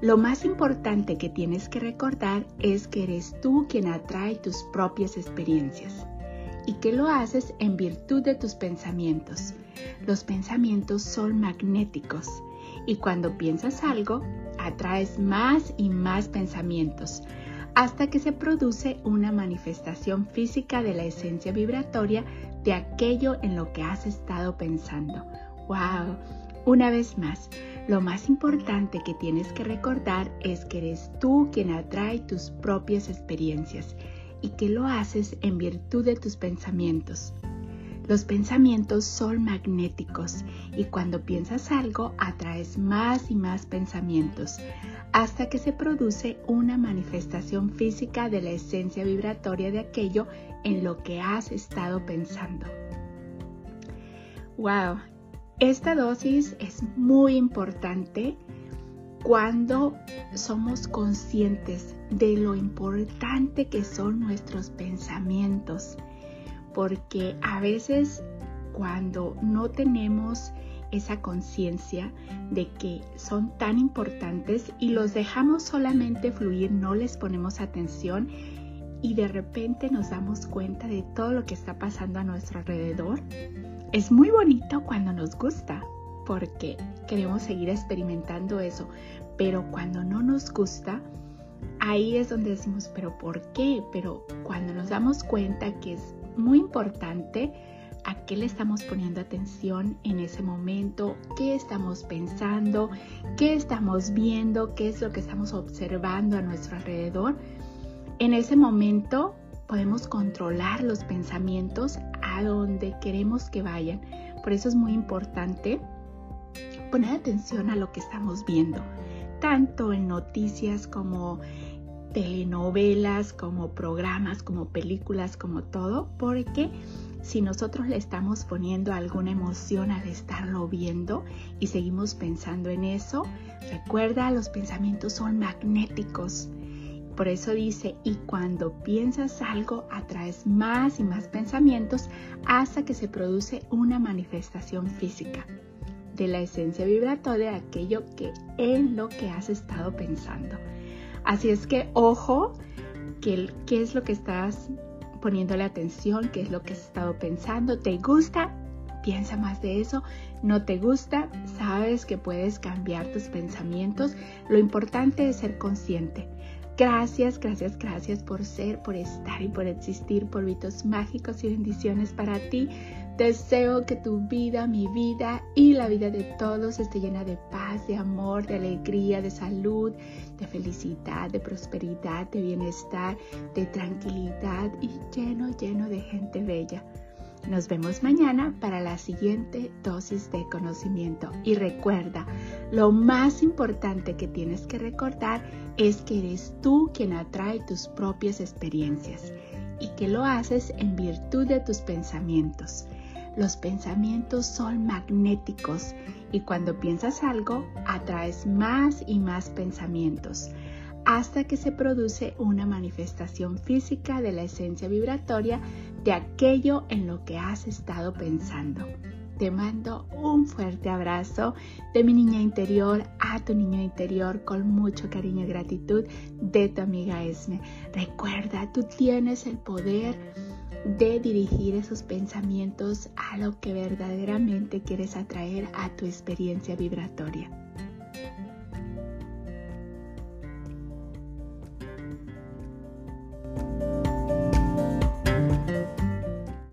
lo más importante que tienes que recordar es que eres tú quien atrae tus propias experiencias y que lo haces en virtud de tus pensamientos. Los pensamientos son magnéticos y cuando piensas algo, atraes más y más pensamientos hasta que se produce una manifestación física de la esencia vibratoria de aquello en lo que has estado pensando. ¡Wow! Una vez más, lo más importante que tienes que recordar es que eres tú quien atrae tus propias experiencias y que lo haces en virtud de tus pensamientos. Los pensamientos son magnéticos y cuando piensas algo atraes más y más pensamientos hasta que se produce una manifestación física de la esencia vibratoria de aquello en lo que has estado pensando. ¡Wow! Esta dosis es muy importante cuando somos conscientes de lo importante que son nuestros pensamientos, porque a veces cuando no tenemos esa conciencia de que son tan importantes y los dejamos solamente fluir, no les ponemos atención y de repente nos damos cuenta de todo lo que está pasando a nuestro alrededor, es muy bonito cuando nos gusta, porque queremos seguir experimentando eso, pero cuando no nos gusta, ahí es donde decimos, pero ¿por qué? Pero cuando nos damos cuenta que es muy importante, a qué le estamos poniendo atención en ese momento, qué estamos pensando, qué estamos viendo, qué es lo que estamos observando a nuestro alrededor, en ese momento podemos controlar los pensamientos a donde queremos que vayan. Por eso es muy importante poner atención a lo que estamos viendo, tanto en noticias como telenovelas, como programas, como películas, como todo, porque si nosotros le estamos poniendo alguna emoción al estarlo viendo y seguimos pensando en eso, recuerda, los pensamientos son magnéticos por eso dice, y cuando piensas algo, atraes más y más pensamientos hasta que se produce una manifestación física de la esencia vibratoria de aquello que en lo que has estado pensando. Así es que ojo, que, qué es lo que estás poniéndole atención, qué es lo que has estado pensando, ¿te gusta? Piensa más de eso. ¿No te gusta? Sabes que puedes cambiar tus pensamientos. Lo importante es ser consciente. Gracias, gracias, gracias por ser, por estar y por existir, por polvitos mágicos y bendiciones para ti. Deseo que tu vida, mi vida y la vida de todos esté llena de paz, de amor, de alegría, de salud, de felicidad, de prosperidad, de bienestar, de tranquilidad y lleno, lleno de gente bella. Nos vemos mañana para la siguiente dosis de conocimiento. Y recuerda, lo más importante que tienes que recordar es que eres tú quien atrae tus propias experiencias y que lo haces en virtud de tus pensamientos. Los pensamientos son magnéticos y cuando piensas algo, atraes más y más pensamientos hasta que se produce una manifestación física de la esencia vibratoria de aquello en lo que has estado pensando. Te mando un fuerte abrazo de mi niña interior a tu niño interior con mucho cariño y gratitud de tu amiga Esme. Recuerda, tú tienes el poder de dirigir esos pensamientos a lo que verdaderamente quieres atraer a tu experiencia vibratoria.